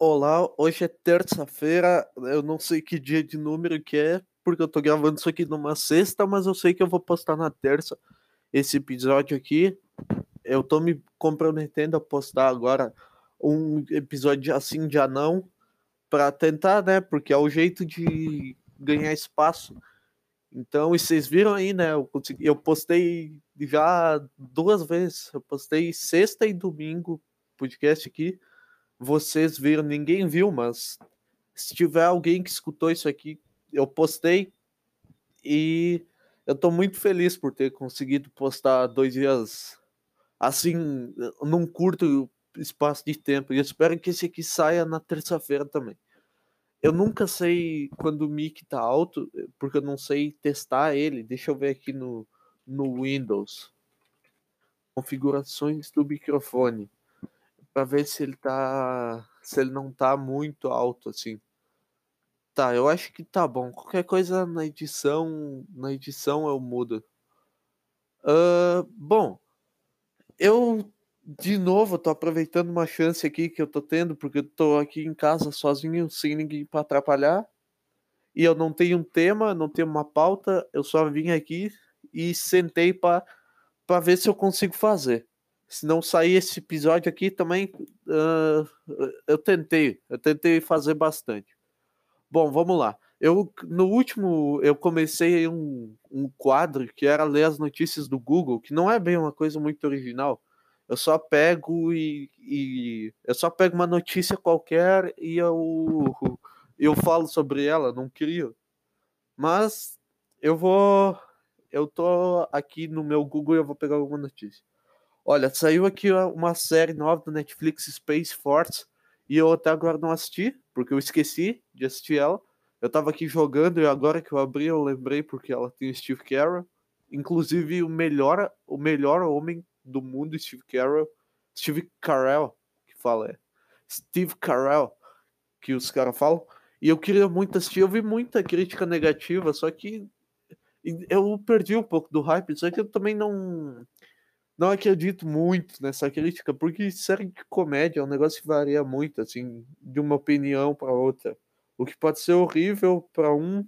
Olá, hoje é terça-feira, eu não sei que dia de número que é, porque eu tô gravando isso aqui numa sexta, mas eu sei que eu vou postar na terça esse episódio aqui. Eu tô me comprometendo a postar agora um episódio assim de anão para tentar, né? Porque é o jeito de ganhar espaço. Então, e vocês viram aí, né? Eu, consegui, eu postei já duas vezes. Eu postei sexta e domingo podcast aqui vocês viram, ninguém viu, mas se tiver alguém que escutou isso aqui, eu postei e eu tô muito feliz por ter conseguido postar dois dias assim, num curto espaço de tempo. E espero que esse aqui saia na terça-feira também. Eu nunca sei quando o mic tá alto, porque eu não sei testar ele. Deixa eu ver aqui no, no Windows. Configurações do microfone para ver se ele tá. Se ele não tá muito alto assim. Tá, eu acho que tá bom. Qualquer coisa na edição. Na edição eu mudo. Uh, bom, eu de novo tô aproveitando uma chance aqui que eu tô tendo, porque eu tô aqui em casa sozinho, sem ninguém para atrapalhar. E eu não tenho um tema, não tenho uma pauta, eu só vim aqui e sentei para ver se eu consigo fazer se não sair esse episódio aqui também, uh, eu tentei, eu tentei fazer bastante. Bom, vamos lá. Eu no último eu comecei um, um quadro que era ler as notícias do Google, que não é bem uma coisa muito original. Eu só pego e, e eu só pego uma notícia qualquer e eu eu falo sobre ela, não crio. Mas eu vou eu tô aqui no meu Google e eu vou pegar alguma notícia. Olha, saiu aqui uma série nova do Netflix, Space Force, e eu até agora não assisti, porque eu esqueci de assistir ela. Eu tava aqui jogando e agora que eu abri eu lembrei porque ela tem o Steve Carell, inclusive o melhor, o melhor homem do mundo, Steve Carell, Steve Carell, que fala é Steve Carell, que os caras falam. E eu queria muito assistir, eu vi muita crítica negativa, só que eu perdi um pouco do hype, só que eu também não não acredito muito nessa crítica, porque série de comédia é um negócio que varia muito, assim, de uma opinião para outra. O que pode ser horrível para um,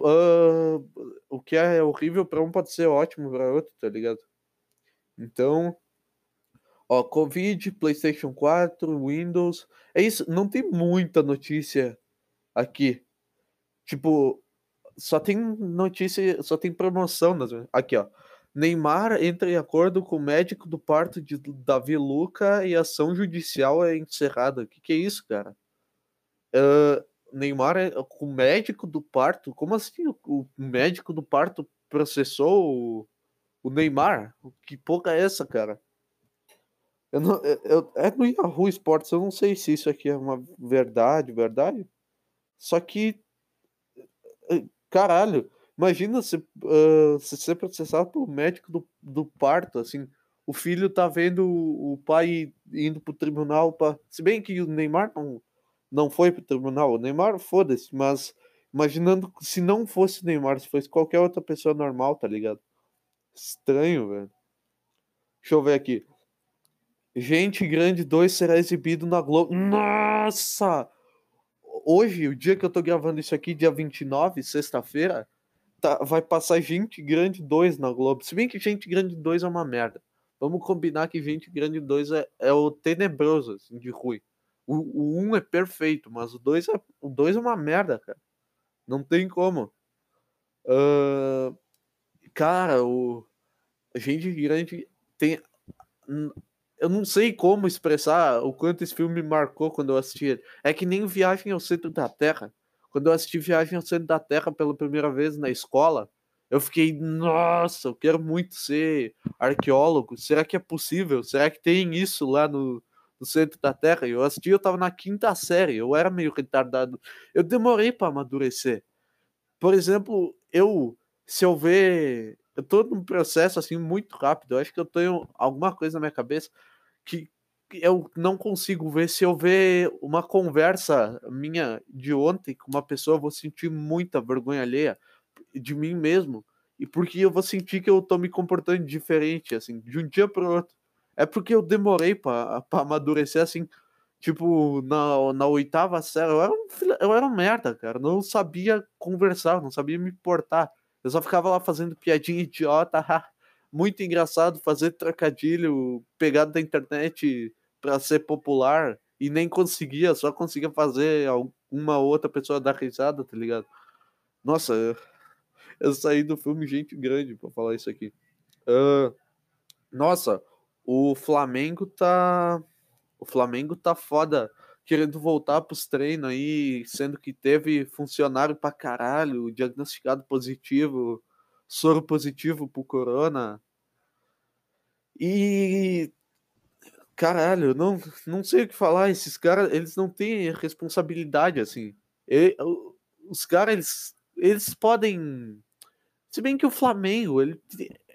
uh, o que é horrível para um pode ser ótimo para outro, tá ligado? Então, ó, Covid, PlayStation 4, Windows, é isso. Não tem muita notícia aqui. Tipo, só tem notícia, só tem promoção. Aqui, ó. Neymar entra em acordo com o médico do parto de Davi Luca e ação judicial é encerrada. O que, que é isso, cara? Uh, Neymar é o médico do parto? Como assim o, médico do parto processou o, o Neymar? Que porra é essa, cara? Eu não, eu, é no Yahoo Sports, eu não sei se isso aqui é uma verdade, verdade. Só que. Caralho, Imagina se, uh, se ser processado pelo médico do, do parto, assim. O filho tá vendo o, pai indo pro tribunal para Se bem que o Neymar não, não foi pro tribunal. O Neymar, foda-se, mas imaginando se não fosse Neymar, se fosse qualquer outra pessoa normal, tá ligado? Estranho, velho. Deixa eu ver aqui. Gente Grande 2 será exibido na Globo. Nossa! Hoje, o dia que eu tô gravando isso aqui, dia 29, sexta-feira, tá, vai passar Gente Grande 2 na Globo. Se bem que Gente Grande 2 é uma merda. Vamos combinar que Gente Grande 2 é, é o tenebroso, assim, de ruim. O, o 1 é perfeito, mas o 2 é, o 2 é uma merda, cara. Não tem como. Uh, cara, o Gente Grande tem. Eu não sei como expressar o quanto esse filme me marcou quando eu assisti ele. É que nem Viagem ao Centro da Terra. Quando eu assisti Viagem ao Centro da Terra pela primeira vez na escola, eu fiquei, nossa, eu quero muito ser arqueólogo. Será que é possível? Será que tem isso lá no, no centro da Terra? Eu assisti, eu tava na quinta série, eu era meio retardado. Eu demorei para amadurecer. Por exemplo, eu, se eu ver, eu tô num processo assim muito rápido. Eu acho que eu tenho alguma coisa na minha cabeça que eu não consigo ver. Se eu ver uma conversa minha de ontem com uma pessoa, eu vou sentir muita vergonha alheia de mim mesmo. E porque eu vou sentir que eu tô me comportando diferente, assim, de um dia para outro. É porque eu demorei para amadurecer, assim, Tipo, na, na oitava série, eu era, um, eu era um merda, cara. Não sabia conversar, não sabia me portar. Eu só ficava lá fazendo piadinha idiota, muito engraçado fazer trocadilho pegado da internet para ser popular e nem conseguia, só conseguia fazer uma outra pessoa dar risada, tá ligado? Nossa, eu, eu saí do filme Gente Grande pra falar isso aqui. Uh, nossa, o Flamengo tá o Flamengo tá foda querendo voltar pros treinos aí, sendo que teve funcionário pra caralho, diagnosticado positivo, soro positivo pro corona. E caralho, não, não sei o que falar, esses caras, eles não têm responsabilidade assim. E, os caras eles, eles podem se bem que o Flamengo, ele,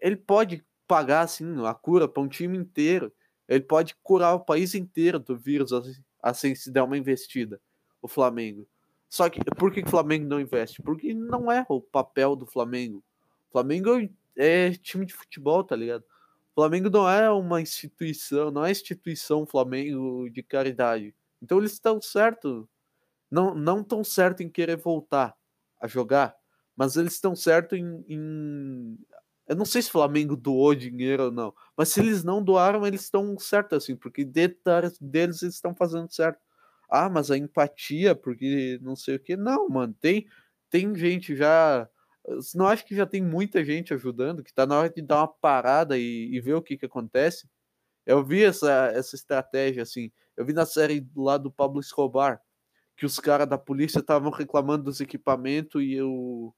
ele pode pagar assim a cura para um time inteiro. Ele pode curar o país inteiro do vírus assim, assim se der uma investida, o Flamengo. Só que por que o Flamengo não investe? Porque não é o papel do Flamengo. O Flamengo é time de futebol, tá ligado? Flamengo não é uma instituição, não é instituição Flamengo de caridade. Então eles estão certo, não não tão certo em querer voltar a jogar, mas eles estão certo em, em eu não sei se Flamengo doou dinheiro ou não, mas se eles não doaram, eles estão certos, assim, porque detalhes deles eles estão fazendo certo. Ah, mas a empatia, porque não sei o que. Não, mano, tem, tem gente já. Não acho que já tem muita gente ajudando, que tá na hora de dar uma parada e, e ver o que que acontece. Eu vi essa, essa estratégia, assim. Eu vi na série lá do Pablo Escobar, que os caras da polícia estavam reclamando dos equipamentos e o,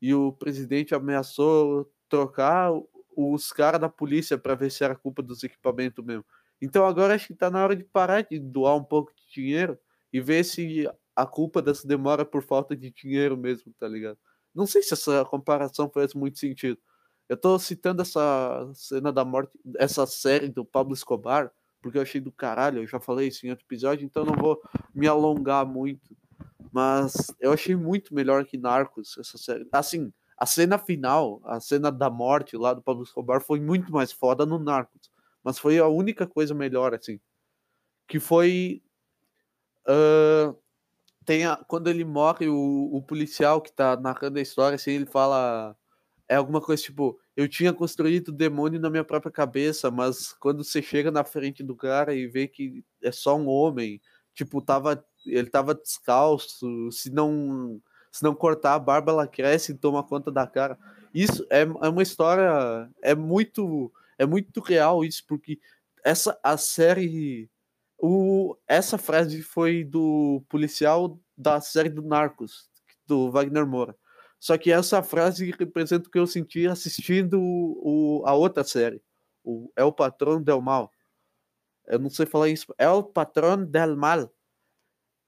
e o presidente ameaçou trocar os caras da polícia para ver se era culpa dos equipamentos mesmo. Então agora acho que tá na hora de parar de doar um pouco de dinheiro e ver se a culpa dessa demora é por falta de dinheiro mesmo, tá ligado? Não sei se essa comparação faz muito sentido. Eu tô citando essa cena da morte, essa série do Pablo Escobar, porque eu achei do caralho, eu já falei isso em outro episódio, então não vou me alongar muito. Mas eu achei muito melhor que Narcos essa série. Assim, a cena final, a cena da morte lá do Pablo Escobar foi muito mais foda no Narcos. Mas foi a única coisa melhor, assim. Que foi. Uh, tem a, quando ele morre, o, o policial que tá narrando a história, assim, ele fala. É alguma coisa tipo: Eu tinha construído o demônio na minha própria cabeça, mas quando você chega na frente do cara e vê que é só um homem, tipo, tava, ele tava descalço, se não se não cortar a barba, ela cresce e toma conta da cara. Isso é, é uma história, é muito, é muito real isso, porque essa a série, o, essa frase foi do policial da série do Narcos, do Wagner Moura. Só que essa frase representa o que eu senti assistindo o, a outra série, o É o Patrão del Mal. Eu não sei falar isso. É o Patrão del Mal.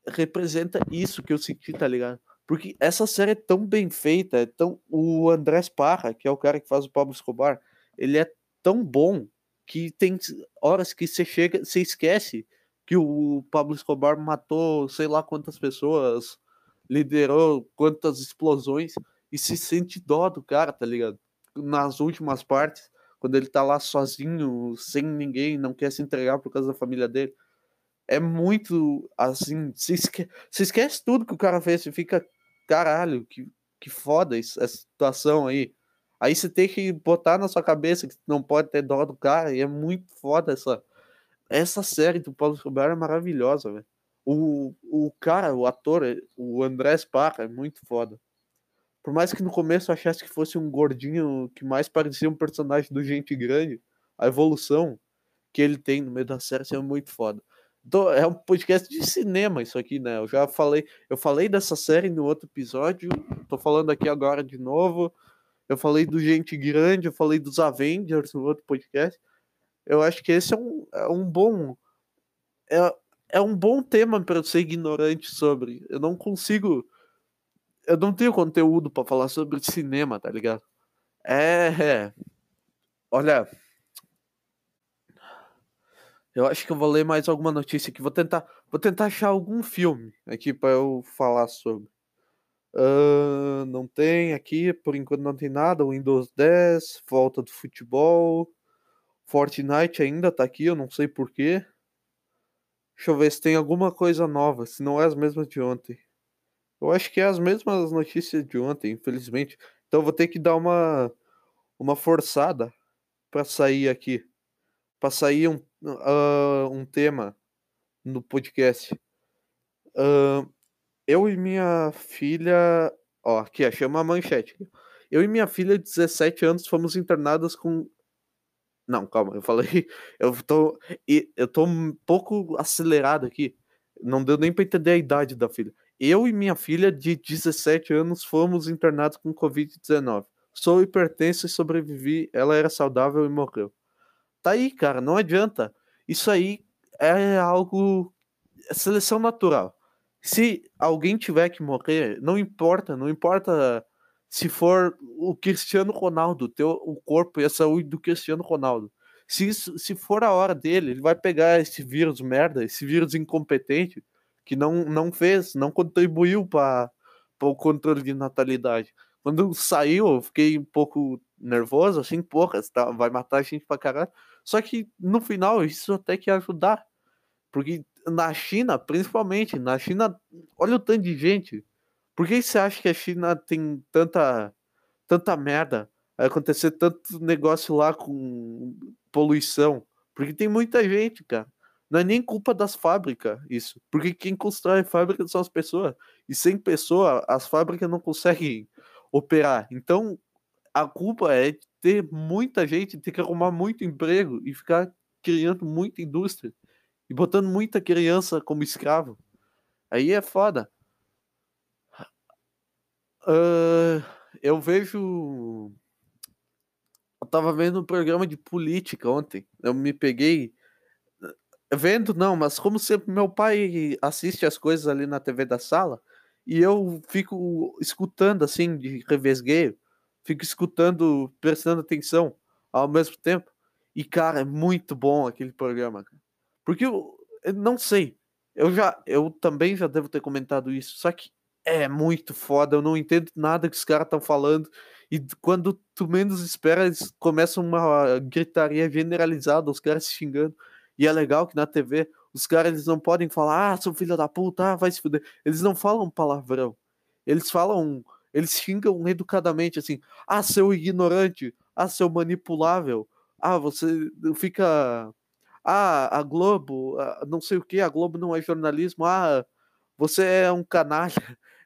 Representa isso que eu senti, tá ligado? Porque essa série é tão bem feita, é tão... o Andrés Parra, que é o cara que faz o Pablo Escobar, ele é tão bom que tem horas que você chega, você esquece que o Pablo Escobar matou sei lá quantas pessoas, liderou quantas explosões e se sente dó do cara, tá ligado? Nas últimas partes, quando ele tá lá sozinho, sem ninguém, não quer se entregar por causa da família dele. É muito assim, você esquece, tudo que o cara fez, você fica caralho, que, que foda essa situação aí. Aí você tem que botar na sua cabeça que não pode ter dó do cara, e é muito foda essa. Essa série do Paulo Escobar é maravilhosa, velho. O, o cara, o ator, o Andrés Parra, é muito foda. Por mais que no começo eu achasse que fosse um gordinho que mais parecia um personagem do Gente Grande, a evolução que ele tem no meio da série é muito foda é um podcast de cinema isso aqui, né? Eu já falei, eu falei dessa série no outro episódio, tô falando aqui agora de novo. Eu falei do Gente Grande, eu falei dos Avengers no outro podcast. Eu acho que esse é um, é um bom é, é um bom tema para ser ignorante sobre. Eu não consigo eu não tenho conteúdo para falar sobre cinema, tá ligado? É, é. Olha, eu acho que eu vou ler mais alguma notícia aqui. Vou tentar, vou tentar achar algum filme aqui para eu falar sobre. Uh, não tem aqui, por enquanto não tem nada. Windows 10, volta do futebol. Fortnite ainda tá aqui, eu não sei porquê. Deixa eu ver se tem alguma coisa nova, se não é as mesmas de ontem. Eu acho que é as mesmas notícias de ontem, infelizmente. Então vou ter que dar uma, uma forçada para sair aqui. Para sair um, uh, um tema no podcast. Uh, eu e minha filha. Ó, aqui, chama a manchete. Eu e minha filha de 17 anos fomos internadas com. Não, calma, eu falei. Eu tô, eu tô um pouco acelerado aqui. Não deu nem para entender a idade da filha. Eu e minha filha de 17 anos fomos internados com Covid-19. Sou hipertenso e sobrevivi. Ela era saudável e morreu. Tá aí, cara, não adianta. Isso aí é algo. É seleção natural. Se alguém tiver que morrer, não importa, não importa se for o Cristiano Ronaldo, ter o corpo e a saúde do Cristiano Ronaldo. Se, isso, se for a hora dele, ele vai pegar esse vírus merda, esse vírus incompetente, que não, não fez, não contribuiu para o controle de natalidade. Quando saiu, eu fiquei um pouco nervoso, assim, porra, tá, vai matar a gente pra caralho. Só que no final isso até que ajudar. Porque na China, principalmente, na China, olha o tanto de gente. Por que você acha que a China tem tanta, tanta merda? Acontecer tanto negócio lá com poluição? Porque tem muita gente, cara. Não é nem culpa das fábricas isso. Porque quem constrói fábrica são as pessoas. E sem pessoa, as fábricas não conseguem operar. Então, a culpa é ter muita gente, ter que arrumar muito emprego e ficar criando muita indústria e botando muita criança como escravo. Aí é foda. Uh, eu vejo. Eu tava vendo um programa de política ontem. Eu me peguei. Vendo, não, mas como sempre meu pai assiste as coisas ali na TV da sala, e eu fico escutando assim, de revesgueio, fico escutando, prestando atenção ao mesmo tempo. E, cara, é muito bom aquele programa. Porque eu, eu não sei. Eu já, eu também já devo ter comentado isso. Só que é muito foda. Eu não entendo nada que os caras estão falando. E quando tu menos espera, eles começam uma gritaria generalizada, os caras se xingando. E é legal que na TV os caras eles não podem falar, ah, seu filho da puta, ah, vai se fuder. Eles não falam palavrão. Eles falam, eles xingam educadamente assim, ah, seu ignorante, ah, seu manipulável, ah, você fica. Ah, a Globo, ah, não sei o que, a Globo não é jornalismo, ah, você é um canalha.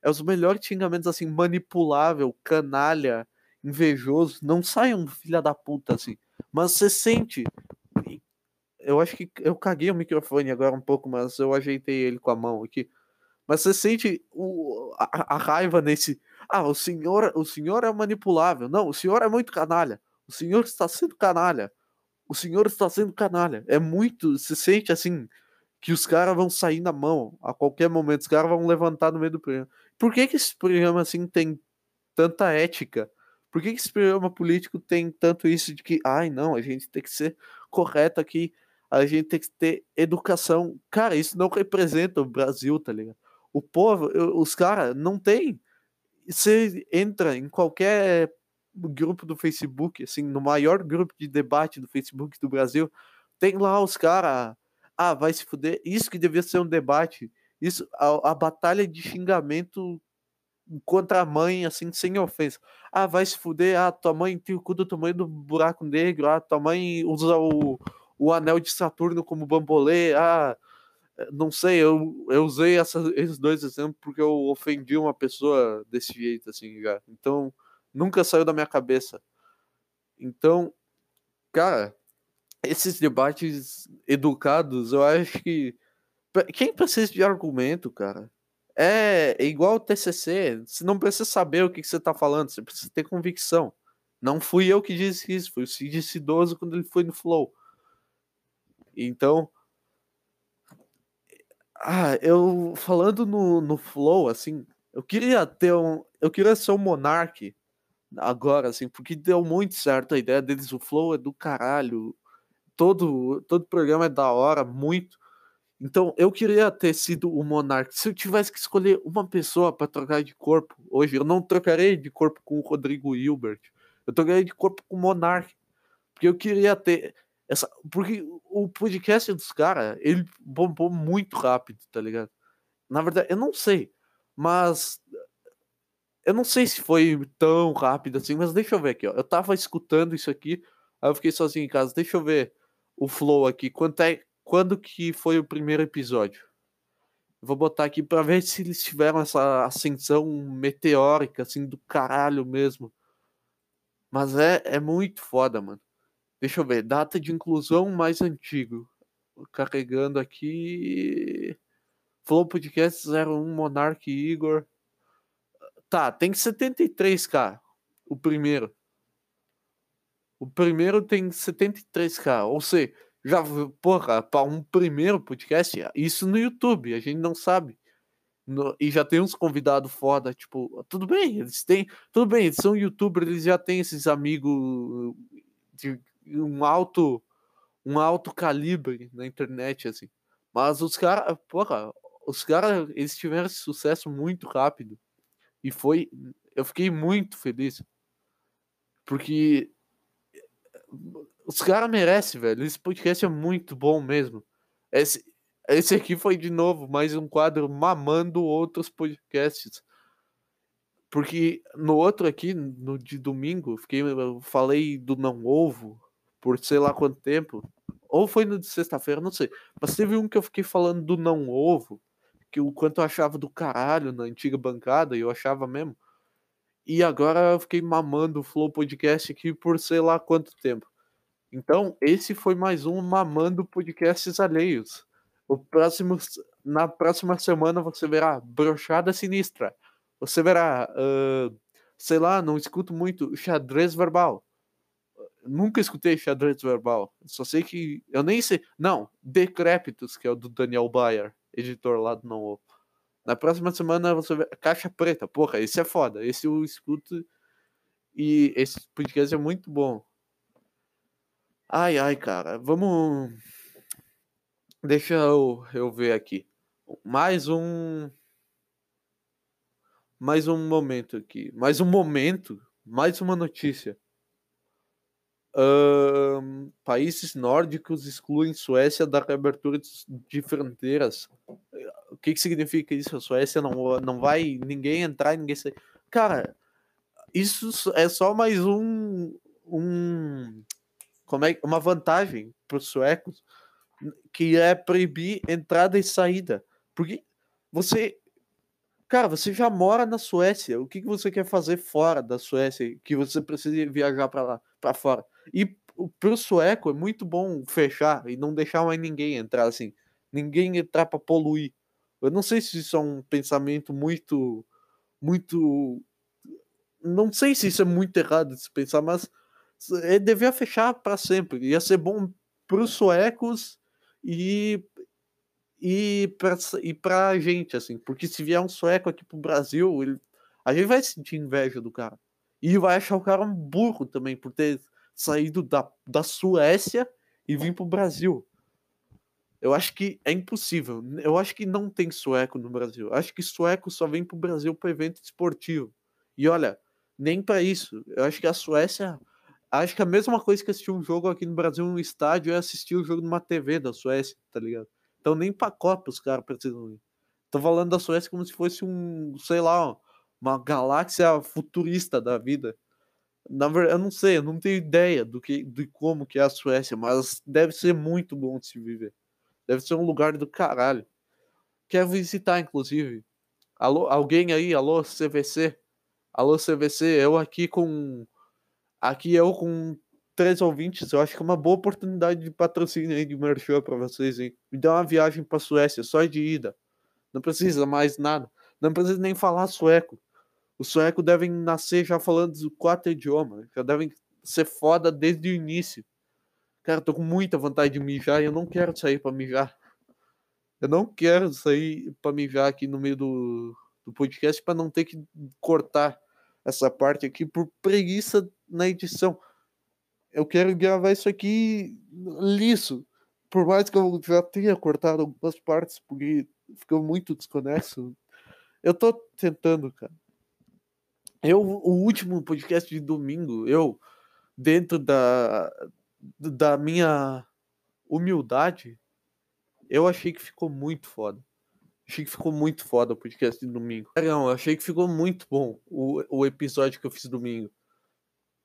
É os melhores xingamentos assim, manipulável, canalha, invejoso. Não saiam filha da puta assim. Mas você sente eu acho que eu caguei o microfone agora um pouco, mas eu ajeitei ele com a mão aqui. Mas você sente o, a, a, raiva nesse. Ah, o senhor, o senhor é manipulável. Não, o senhor é muito canalha. O senhor está sendo canalha. O senhor está sendo canalha. É muito. Se sente assim que os caras vão sair na mão a qualquer momento. Os caras vão levantar no meio do programa. Por que, que esse programa assim tem tanta ética? Por que, que esse programa político tem tanto isso de que, ai não, a gente tem que ser correto aqui a gente tem que ter educação. Cara, isso não representa o Brasil, tá ligado? O povo, os caras não tem. Você entra em qualquer grupo do Facebook, assim, no maior grupo de debate do Facebook do Brasil, tem lá os caras, ah, vai se fuder. Isso que devia ser um debate. Isso, a, a batalha de xingamento contra a mãe, assim, sem ofensa. Ah, vai se fuder, ah, tua mãe tem o cu do tamanho do buraco negro, ah, tua mãe usa o, o anel de Saturno como bambolê. Ah, não sei, eu, eu usei essa, esses dois exemplos porque eu ofendi uma pessoa desse jeito, assim, já. Então, nunca saiu da minha cabeça. Então, cara, esses debates educados, eu acho que. Quem precisa de argumento, cara? É, é igual o TCC. Você não precisa saber o que, que você está falando, você precisa ter convicção. Não fui eu que disse isso, foi o Cid Cidoso quando ele foi no Flow. Então, ah, eu falando no, no Flow, assim, eu queria ter um. Eu queria ser um Monark agora, assim, porque deu muito certo a ideia deles. O Flow é do caralho. Todo, todo programa é da hora, muito. Então, eu queria ter sido o Monark. Se eu tivesse que escolher uma pessoa para trocar de corpo hoje, eu não trocarei de corpo com o Rodrigo Hilbert. Eu trocaria de corpo com o Monark. Porque eu queria ter Essa, porque o podcast dos caras, ele bombou muito rápido, tá ligado? Na verdade, eu não sei, mas eu não sei se foi tão rápido assim, mas deixa eu ver aqui, ó. Eu tava escutando isso aqui, aí eu fiquei sozinho em casa. Deixa eu ver o flow aqui. Quanto é, quando que foi o primeiro episódio? Vou botar aqui para ver se eles tiveram essa ascensão meteórica, assim, do caralho mesmo. Mas é, é muito foda, mano. Deixa eu ver. Data de inclusão mais antigo. Carregando aqui. Flow Podcast 01, Monark Igor. Tá, tem 73k. O primeiro. O primeiro tem 73k. Ou seja, já, porra, para um primeiro podcast, isso no YouTube, a gente não sabe. No, e já tem uns convidados foda, tipo, tudo bem, eles têm, tudo bem, eles são youtubers, eles já têm esses amigos de um alto, um alto calibre na internet, assim. Mas os caras, porra, os caras, eles tiveram esse sucesso muito rápido. E foi, eu fiquei muito feliz. Porque os caras merecem, velho. Esse podcast é muito bom mesmo. Esse, esse aqui foi de novo mais um quadro mamando outros podcasts. Porque no outro aqui, no de domingo, fiquei, eu falei do não ovo por sei lá quanto tempo. Ou foi no de sexta-feira, não sei. Mas teve um que eu fiquei falando do não ovo, que o quanto eu achava do caralho na antiga bancada, e eu achava mesmo. E agora eu fiquei mamando o Flow Podcast aqui por sei lá quanto tempo. Então, esse foi mais um Mamando Podcasts Alheios. O próximo, na próxima semana você verá Brochada Sinistra. Você verá, uh, sei lá, não escuto muito xadrez verbal. Nunca escutei xadrez verbal. Só sei que. Eu nem sei. Não, Decrépitos, que é o do Daniel Bayer, editor lá do Não Na próxima semana você vê Caixa Preta. Porra, esse é foda. Esse eu escuto. E esse podcast é muito bom. Ai, ai, cara. Vamos. Deixa eu, eu ver aqui. Mais um. Mais um momento aqui. Mais um momento. Mais uma notícia. Um, países nórdicos excluem Suécia da reabertura de fronteiras. O que, que significa isso? A Suécia não, não vai ninguém entrar ninguém sair. Cara, isso é só mais um, um como é uma vantagem para os suecos que é proibir entrada e saída. Porque você, cara, você já mora na Suécia. O que, que você quer fazer fora da Suécia que você precisa viajar para lá, para fora? E para o sueco é muito bom fechar e não deixar mais ninguém entrar assim, ninguém entrar para poluir. Eu não sei se isso é um pensamento muito, muito, não sei se isso é muito errado de se pensar, mas ele devia fechar para sempre. Ia ser bom para os suecos e e para e gente, assim, porque se vier um sueco aqui pro Brasil, ele, a gente vai sentir inveja do cara. E vai achar o cara um burro também por ter saído da, da Suécia e vir pro Brasil. Eu acho que é impossível. Eu acho que não tem sueco no Brasil. Eu acho que sueco só vem pro Brasil para evento esportivo. E olha, nem para isso. Eu acho que a Suécia Acho que a mesma coisa que assistir um jogo aqui no Brasil no estádio é assistir o um jogo numa TV da Suécia, tá ligado? Então nem pra Copa os caras precisam ir. Tô falando da Suécia como se fosse um, sei lá, uma galáxia futurista da vida. Na verdade, eu não sei, eu não tenho ideia do que, de como que é a Suécia, mas deve ser muito bom de se viver. Deve ser um lugar do caralho. Quero visitar, inclusive. Alô, alguém aí, alô, CVC? Alô, CVC, eu aqui com Aqui eu com três ouvintes, eu acho que é uma boa oportunidade de patrocínio aí de merchan para vocês, hein? Me dá uma viagem para Suécia, só de ida. Não precisa mais nada. Não precisa nem falar sueco. Os suecos devem nascer já falando os quatro idiomas. Já devem ser foda desde o início. Cara, tô com muita vontade de mijar e eu não quero sair para mijar. Eu não quero sair para mijar aqui no meio do, do podcast para não ter que cortar essa parte aqui por preguiça na edição. Eu quero gravar isso aqui liso. Por mais que eu já tenha cortado algumas partes, porque ficou muito desconexo. Eu tô tentando, cara. Eu, o último podcast de domingo, eu, dentro da, da minha humildade, eu achei que ficou muito foda. Achei que ficou muito foda o podcast de domingo. Não, achei que ficou muito bom o, o episódio que eu fiz domingo.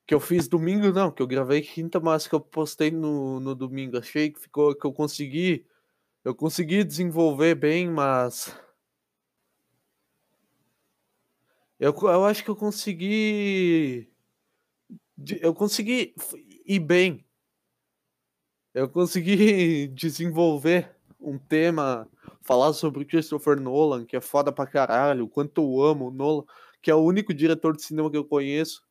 Que eu fiz domingo, não, que eu gravei quinta, mas que eu postei no, no domingo. Achei que ficou, que eu consegui. Eu consegui desenvolver bem, mas. Eu, eu acho que eu consegui. Eu consegui ir bem. Eu consegui desenvolver um tema falar sobre Christopher Nolan, que é foda pra caralho, o quanto eu amo o Nolan, que é o único diretor de cinema que eu conheço.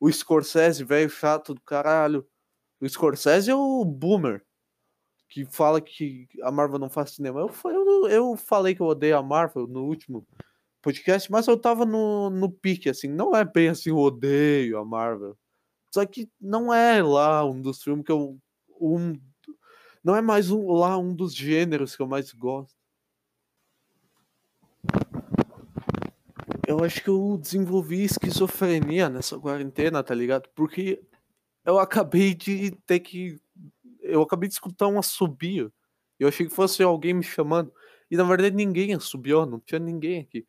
O Scorsese, velho chato do caralho. O Scorsese é o boomer, que fala que a Marvel não faz cinema. Eu, eu, eu falei que eu odeio a Marvel no último podcast, mas eu tava no, no pique, assim. Não é bem assim, eu odeio a Marvel. Só que não é lá um dos filmes que eu. Um, não é mais um, lá um dos gêneros que eu mais gosto. eu acho que eu desenvolvi esquizofrenia nessa quarentena, tá ligado? Porque eu acabei de ter que. Eu acabei de escutar um assobio. Eu achei que fosse alguém me chamando. E na verdade ninguém assobiou, não tinha ninguém aqui.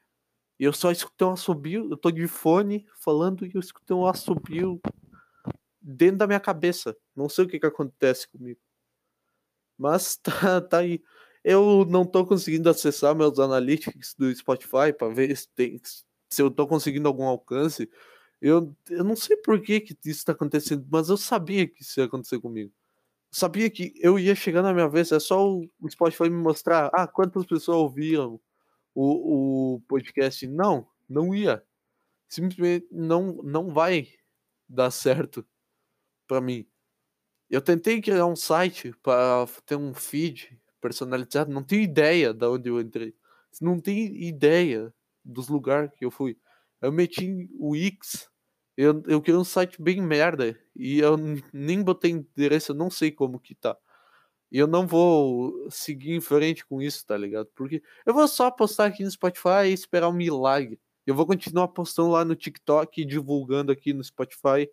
E eu só escutei um assobio, eu tô de fone falando e eu escutei um assobio dentro da minha cabeça. Não sei o que que acontece comigo. Mas tá, tá aí. Eu não tô conseguindo acessar meus analytics do Spotify para ver se tem, se eu tô conseguindo algum alcance. Eu, eu não sei por que, que isso tá acontecendo, mas eu sabia que isso ia acontecer comigo. Sabia que eu ia chegar na minha vez, é só o Spotify me mostrar, ah, quantas pessoas ouviam o, o podcast. Não, não ia. Simplesmente não, não vai dar certo para mim. Eu tentei criar um site para ter um feed personalizado, não tenho ideia de onde eu entrei. Não tenho ideia dos lugares que eu fui. Eu meti o X, eu, eu criei um site bem merda e eu nem botei endereço, eu não sei como que tá. E eu não vou seguir em frente com isso, tá ligado? Porque eu vou só postar aqui no Spotify e esperar um milagre. Eu vou continuar postando lá no TikTok divulgando aqui no Spotify.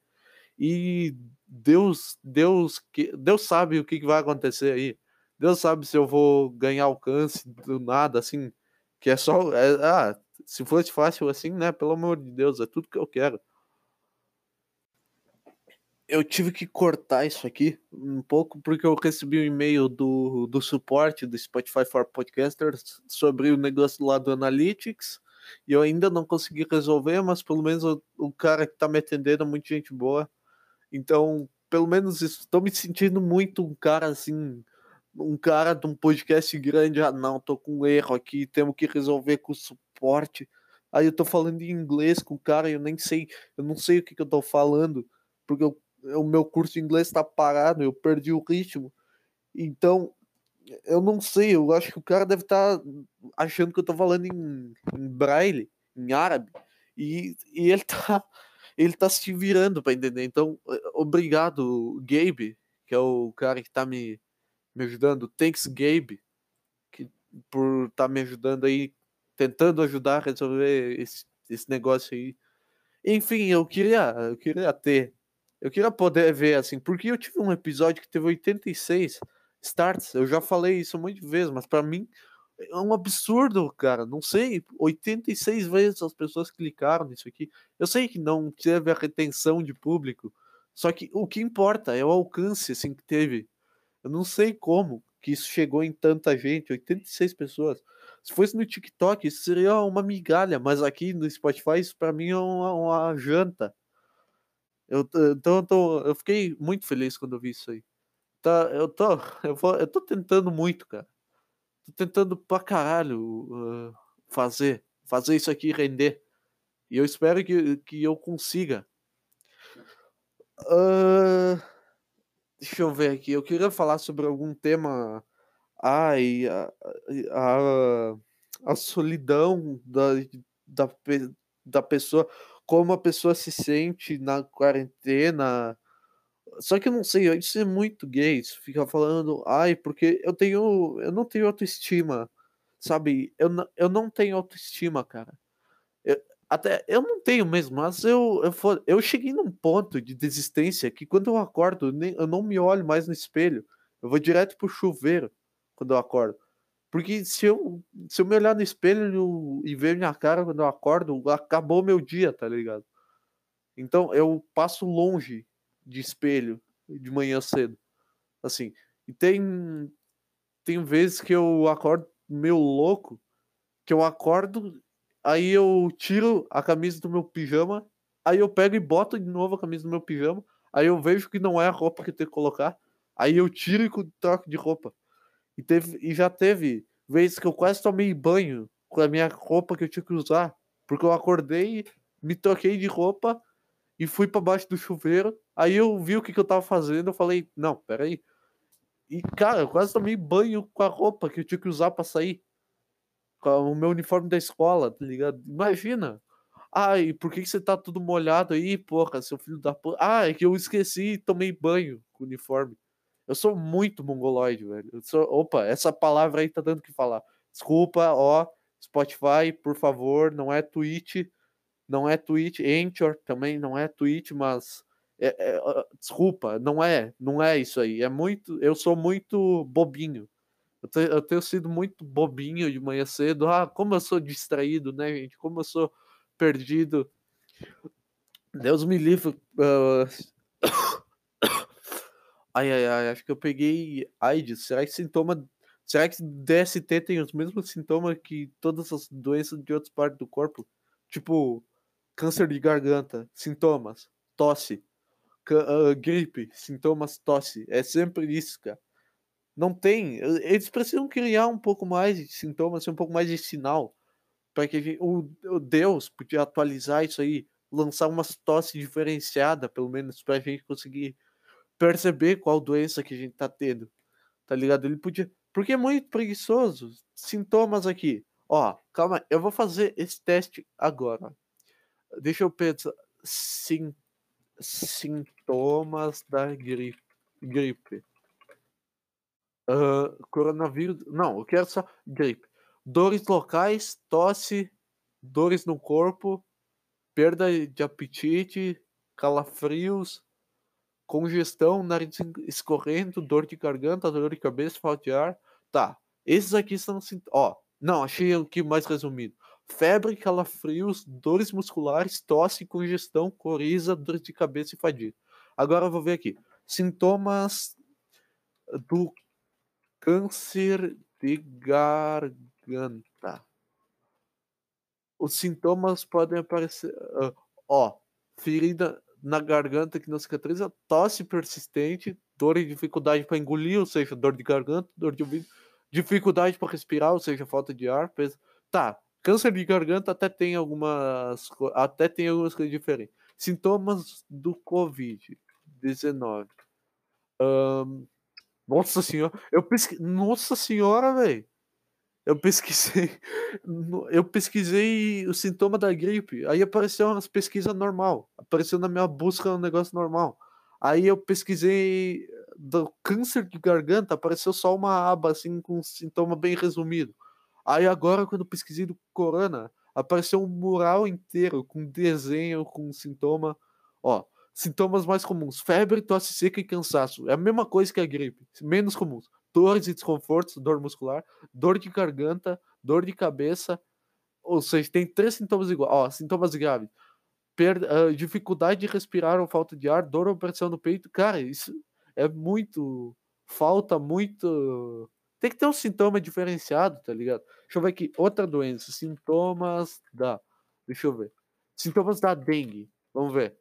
E Deus, Deus, Deus sabe o que vai acontecer aí. Deus sabe se eu vou ganhar alcance do nada, assim, que é só. É, ah, se fosse fácil assim, né? Pelo amor de Deus, é tudo que eu quero. Eu tive que cortar isso aqui um pouco porque eu recebi um e-mail do, do suporte do Spotify for Podcasters sobre o negócio lá do Analytics e eu ainda não consegui resolver, mas pelo menos o, o cara que tá me atendendo é muito gente boa. Então, pelo menos estou me sentindo muito um cara assim um cara de um podcast grande, ah não, tô com um erro aqui, temos que resolver com o suporte. Aí eu tô falando em inglês com o cara, eu nem sei, eu não sei o que, que eu tô falando, porque o meu curso de inglês tá parado, eu perdi o ritmo. Então, eu não sei, eu acho que o cara deve estar tá achando que eu tô falando em, em braille, em árabe, e, e ele tá ele tá se virando para entender. Então, obrigado, Gabe, que é o cara que tá me me ajudando. Thanks, Gabe, que, por tá me ajudando aí, tentando ajudar a resolver esse, esse negócio aí. Enfim, eu queria, eu queria ter, eu queria poder ver assim, porque eu tive um episódio que teve 86 starts, eu já falei isso muitas vezes, mas para mim é um absurdo, cara. Não sei, 86 vezes as pessoas clicaram nisso aqui. Eu sei que não teve a retenção de público, só que o que importa é o alcance assim que teve. Eu não sei como que isso chegou em tanta gente, 86 pessoas. Se fosse no TikTok, isso seria uma migalha, mas aqui no Spotify, isso pra mim é uma, uma janta. Eu, então eu, tô, eu fiquei muito feliz quando eu vi isso aí. Tá, eu, tô, eu, vou, eu tô tentando muito, cara. Tô tentando pra caralho uh, fazer, fazer isso aqui render. E eu espero que, que eu consiga. Uh, Deixa eu ver aqui. Eu queria falar sobre algum tema. Ai, a, a, a solidão da, da, da pessoa, como a pessoa se sente na quarentena. Só que eu não sei, isso é muito gay. Fica falando, ai, porque eu tenho. Eu não tenho autoestima. Sabe? Eu, eu não tenho autoestima, cara. Eu, Até eu não tenho mesmo, mas eu, eu, for, eu cheguei num ponto de desistência que quando eu acordo, nem, eu não me olho mais no espelho. Eu vou direto pro chuveiro quando eu acordo. Porque se eu, se eu me olhar no espelho e ver minha cara quando eu acordo, acabou meu dia, tá ligado? Então eu passo longe de espelho de manhã cedo. Assim, e tem tem vezes que eu acordo meio louco, que eu acordo, aí eu tiro a camisa do meu pijama, aí eu pego e boto de novo a camisa do meu pijama, aí eu vejo que não é a roupa que eu tenho que colocar, aí eu tiro e troco de roupa. E, teve, e já teve vezes que eu quase tomei banho com a minha roupa que eu tinha que usar, porque eu acordei, me troquei de roupa e fui para baixo do chuveiro. Aí eu vi o que, que eu tava fazendo, eu falei, não, peraí. E, cara, eu quase tomei banho com a roupa que eu tinha que usar para sair. Com o meu uniforme da escola, tá ligado? Imagina. Ai, por que, que você tá tudo molhado aí, porra, seu filho da porra? Ah, é que eu esqueci e tomei banho com o uniforme. Eu sou muito mongoloide, velho. Eu sou... Opa, essa palavra aí tá dando que falar. Desculpa, ó, Spotify, por favor, não é Twitch não é tweet, Anchor também não é tweet, mas é, é, desculpa, não é, não é isso aí. É muito, eu sou muito bobinho. Eu, te, eu, tenho sido muito bobinho de manhã cedo. Ah, como eu sou distraído, né, gente? Como eu sou perdido. Deus me livre. Uh... Ai, ai, ai, acho que eu peguei AIDS. Será que sintoma. Será que DST tem os mesmos sintomas que todas as doenças de outras partes do corpo? Tipo, câncer de garganta, sintomas, tosse, uh, gripe, sintomas, tosse. É sempre isso, cara. Não tem. Eles precisam criar um pouco mais de sintomas, um pouco mais de sinal. Para que o, o, Deus podia atualizar isso aí, lançar uma tosse diferenciada, pelo menos, para a gente conseguir perceber qual doença que a gente tá tendo. Tá ligado? Ele podia. Porque é muito preguiçoso. Sintomas aqui. Ó, calma, eu vou fazer esse teste agora. Deixa eu pensar. Sim, sintomas da gripe. gripe. Uh, coronavírus. Não, eu quero só gripe. Dores locais, tosse, dores no corpo, perda de apetite, calafrios, congestão, nariz escorrendo, dor de garganta, dor de cabeça, falta de ar. Tá. Esses aqui são. Ó, não, achei aqui mais resumido febre, calafrios, dores musculares, tosse, congestão, coriza, dor de cabeça e fadiga. Agora eu vou ver aqui. Sintomas do câncer de garganta. Os sintomas podem aparecer. Uh, ó, ferida na garganta que não cicatriza, tosse persistente, dor e dificuldade para engolir, ou seja, dor de garganta, dor de ouvido, dificuldade para respirar, ou seja, falta de ar. Peso. Tá, Câncer de garganta até tem algumas, até tem algumas coisas diferentes. Sintomas do Covid-19. Um, nossa senhora, eu pesquisei. Nossa senhora, velho. Eu pesquisei. Eu pesquisei o sintoma da gripe. Aí apareceu umas pesquisas normal. Apareceu na minha busca um negócio normal. Aí eu pesquisei do câncer de garganta, apareceu só uma aba assim com um sintoma bem resumido. Aí agora, quando pesquisei do Corona, apareceu um mural inteiro com desenho, com sintoma. Ó, sintomas mais comuns: febre, tosse seca e cansaço. É a mesma coisa que a gripe, menos comuns. Dores e desconfortos, dor muscular, dor de garganta, dor de cabeça. Ou seja, tem três sintomas iguais. Ó, sintomas graves. Uh, dificuldade de respirar ou falta de ar, dor ou pressão no peito. Cara, isso é muito. Falta muito tem que ter um sintoma diferenciado, tá ligado? Deixa eu ver aqui. Outra doença. Sintomas da. Deixa eu ver. Sintomas da dengue. Vamos ver.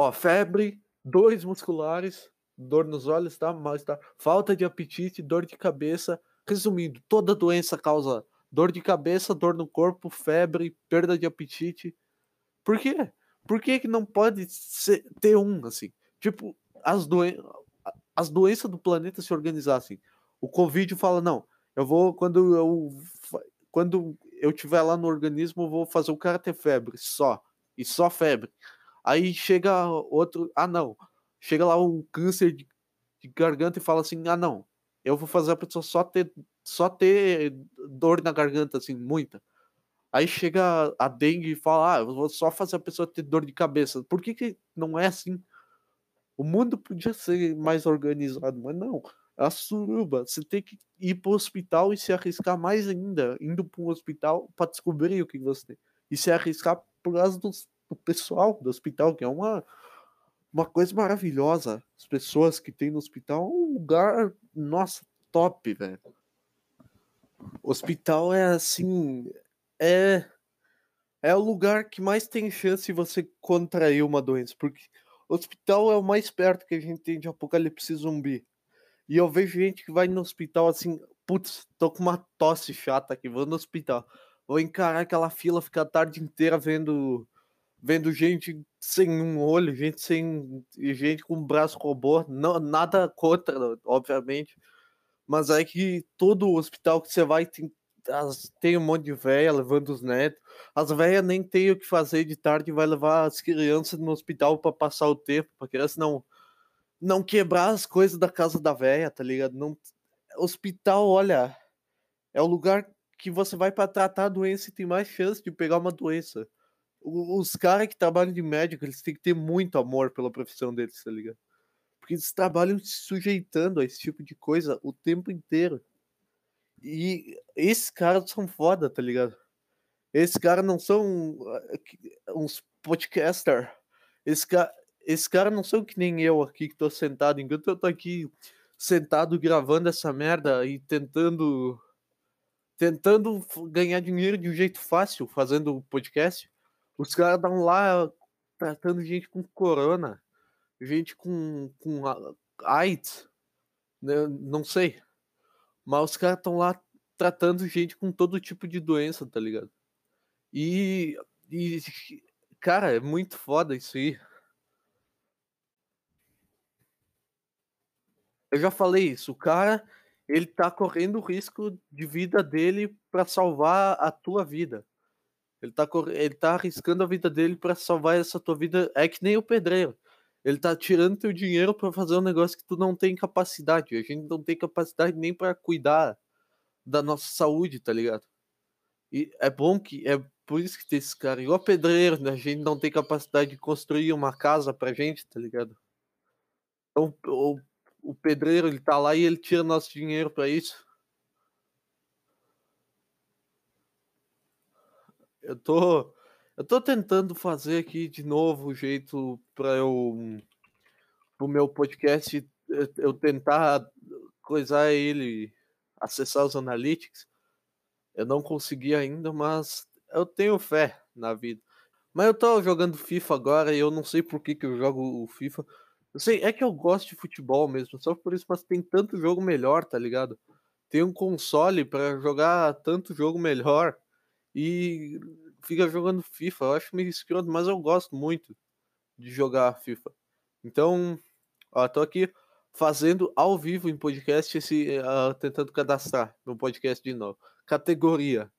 Ó, febre, dores musculares, dor nos olhos, tá? Mal-estar, falta de apetite, dor de cabeça. Resumindo, toda doença causa dor de cabeça, dor no corpo, febre, perda de apetite. Por quê? Por que, que não pode ser, ter um, assim? Tipo, as, doen as doenças do planeta se organizassem. O Covid fala, não, eu vou, quando eu, quando eu tiver lá no organismo, eu vou fazer o cara ter febre, só. E só febre. Aí chega outro, ah não, chega lá um câncer de, de garganta e fala assim, ah não, eu vou fazer a pessoa só ter, só ter dor na garganta, assim, muita. Aí chega a dengue e fala: Ah, eu vou só fazer a pessoa ter dor de cabeça. Por que, que não é assim? O mundo podia ser mais organizado, mas não. É a suruba. Você tem que ir para o hospital e se arriscar mais ainda, indo para um hospital para descobrir o que você tem. E se arriscar por causa do, do pessoal do hospital, que é uma, uma coisa maravilhosa. As pessoas que tem no hospital um lugar, nossa, top, velho. Hospital é assim, é é o lugar que mais tem chance de você contrair uma doença, porque hospital é o mais perto que a gente tem de apocalipse zumbi. E eu vejo gente que vai no hospital assim, putz, tô com uma tosse chata aqui, vou no hospital. Vou encarar aquela fila, ficar a tarde inteira vendo vendo gente sem um olho, gente sem gente com um braço robô, não nada contra, obviamente. Mas é que todo hospital que você vai tem as, tem um monte de velha levando os netos. As velhas nem tem o que fazer de tarde, vai levar as crianças no hospital para passar o tempo, para criança não não quebrar as coisas da casa da velha, tá ligado? Não hospital, olha, é o lugar que você vai para tratar a doença e tem mais chance de pegar uma doença. Os caras que trabalham de médico, eles têm que ter muito amor pela profissão deles, tá ligado? Porque eles trabalham se sujeitando a esse tipo de coisa o tempo inteiro. E esses caras são foda, tá ligado? Esses caras não são uh, uns podcaster. Esses caras esse cara não são que nem eu aqui que tô sentado, enquanto eu tô aqui sentado gravando essa merda e tentando tentando ganhar dinheiro de um jeito fácil fazendo podcast. Os caras estão lá tratando gente com corona, gente com com AIDS, né? não sei. Mas os caras estão lá tratando gente com todo tipo de doença, tá ligado? E, e, cara, é muito foda isso aí. Eu já falei isso, o cara, ele tá correndo o risco de vida dele para salvar a tua vida. Ele tá, ele tá arriscando a vida dele para salvar essa tua vida. É que nem o pedreiro. Ele tá tirando teu dinheiro para fazer um negócio que tu não tem capacidade. A gente não tem capacidade nem para cuidar da nossa saúde, tá ligado? E é bom que é por isso que tem esse cara, igual pedreiro, né? A gente não tem capacidade de construir uma casa pra gente, tá ligado? Então, o, o pedreiro, ele tá lá e ele tira nosso dinheiro para isso. Eu tô eu tô tentando fazer aqui de novo o jeito para eu o meu podcast eu tentar coisar ele, acessar os analytics. Eu não consegui ainda, mas eu tenho fé na vida. Mas eu tô jogando FIFA agora e eu não sei por que, que eu jogo o FIFA. Eu sei, é que eu gosto de futebol mesmo, só por isso, mas tem tanto jogo melhor, tá ligado? Tem um console para jogar tanto jogo melhor e fica jogando FIFA. Eu acho meio escroto, mas eu gosto muito de jogar FIFA. Então, ó, tô aqui fazendo ao vivo em podcast, esse, uh, tentando cadastrar no podcast de novo. Categoria.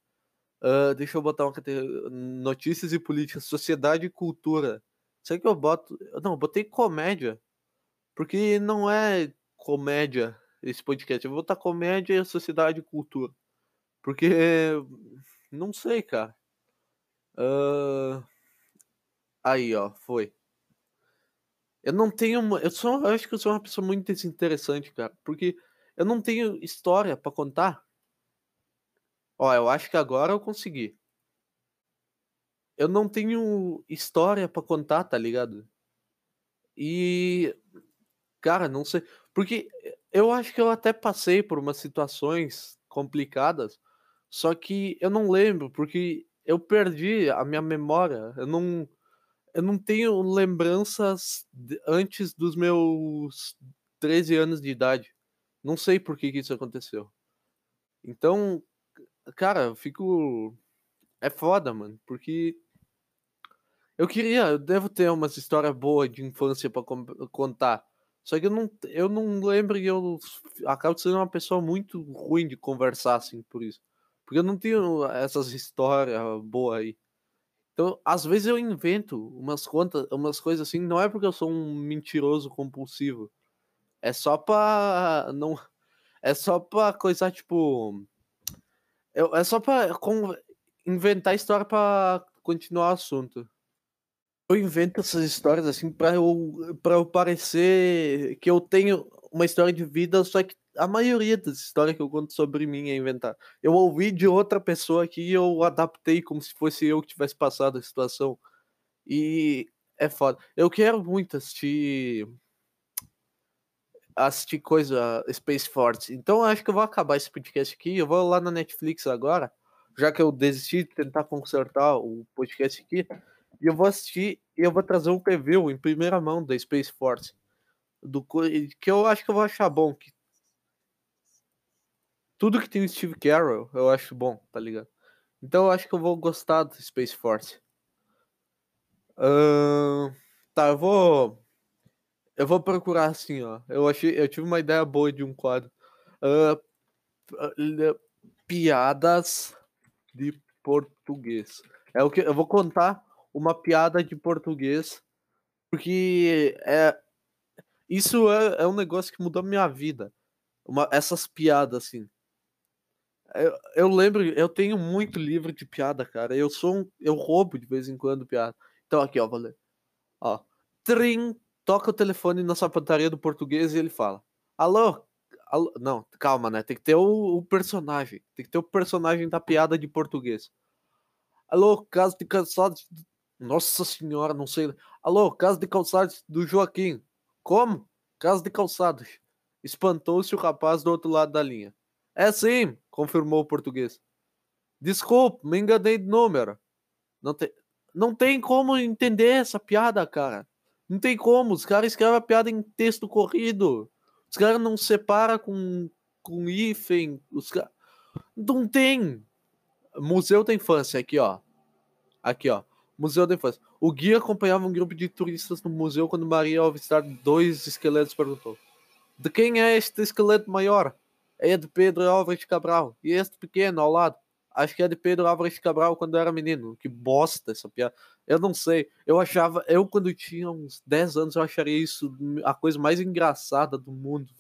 Uh, deixa eu botar uma categoria. Notícias e política, sociedade e cultura. Será que eu boto. Não, eu botei comédia. Porque não é comédia esse podcast. Eu vou botar comédia, sociedade e cultura. Porque. Não sei, cara. Uh... Aí, ó, foi. Eu não tenho. Eu, sou, eu acho que eu sou uma pessoa muito desinteressante, cara. Porque eu não tenho história para contar. Ó, eu acho que agora eu consegui. Eu não tenho história para contar, tá ligado? E. Cara, não sei. Porque eu acho que eu até passei por umas situações complicadas. Só que eu não lembro, porque eu perdi a minha memória. Eu não eu não tenho lembranças antes dos meus 13 anos de idade. Não sei por que, que isso aconteceu. Então, cara, eu fico. É foda, mano, porque. Eu queria, eu devo ter umas histórias boas de infância para contar. Só que eu não, eu não lembro e eu acabo sendo uma pessoa muito ruim de conversar assim por isso. Porque eu não tenho essas histórias boas aí. Então, às vezes eu invento umas contas, umas coisas assim, não é porque eu sou um mentiroso compulsivo. É só pra não é só pra coisa tipo eu, é só pra com, inventar história pra continuar o assunto. Eu invento essas histórias assim pra eu, pra eu parecer que eu tenho uma história de vida, só que a maioria das histórias que eu conto sobre mim é inventar. Eu ouvi de outra pessoa aqui e eu adaptei como se fosse eu que tivesse passado a situação. E é foda. Eu quero muito assistir assistir coisa Space Force. Então acho que eu vou acabar esse podcast aqui. Eu vou lá na Netflix agora, já que eu desisti de tentar consertar o podcast aqui. E eu vou assistir e eu vou trazer um review em primeira mão da Space Force. Do, que eu acho que eu vou achar bom. Que tudo que tem o Steve Carroll eu acho bom, tá ligado? Então eu acho que eu vou gostar do Space Force. Uh, tá, eu vou. Eu vou procurar assim, ó. Eu achei, eu tive uma ideia boa de um quadro. Uh, piadas de português. É o que eu vou contar uma piada de português porque é isso é, é um negócio que mudou minha vida. Uma, essas piadas assim. Eu, eu lembro, eu tenho muito livro de piada, cara. Eu sou um, eu roubo de vez em quando piada. Então aqui, ó, vou ler. Ó. Trim, toca o telefone na sapataria do português e ele fala: Alô? Alô? Não, calma, né? Tem que ter o, o, personagem. Tem que ter o personagem da piada de português. Alô, caso de calçados. Nossa senhora, não sei. Alô, caso de calçados do Joaquim. Como? Caso de calçados. Espantou-se o rapaz do outro lado da linha. É sim, confirmou o português. Desculpe, me enganei de número. Não tem. Não tem como entender essa piada, cara. Não tem como. Os caras escrevem a piada em texto corrido. Os caras não separam com, com hífen. Os caras. Não tem. Museu da Infância, aqui, ó. Aqui, ó. Museu da Infância. O guia acompanhava um grupo de turistas no museu quando Maria, ao dois esqueletos, perguntou: De quem é este esqueleto maior? É de Pedro Álvares Cabral. E este pequeno ao lado? Acho que é de Pedro Álvares Cabral quando era menino. Que bosta essa piada. Eu não sei. Eu achava. Eu, quando tinha uns 10 anos, eu acharia isso a coisa mais engraçada do mundo.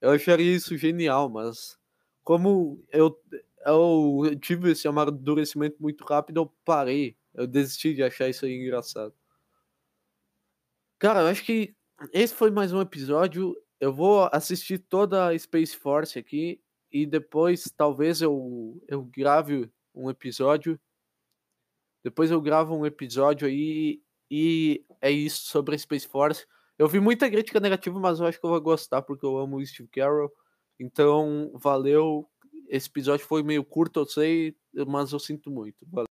Eu acharia isso genial, mas. Como eu, eu tive esse amadurecimento muito rápido, eu parei. Eu desisti de achar isso aí engraçado. Cara, eu acho que esse foi mais um episódio. Eu vou assistir toda a Space Force aqui e depois talvez eu, eu grave um episódio. Depois eu gravo um episódio aí e é isso sobre a Space Force. Eu vi muita crítica negativa, mas eu acho que eu vou gostar porque eu amo o Steve Carroll. Então, valeu. Esse episódio foi meio curto, eu sei, mas eu sinto muito. Valeu.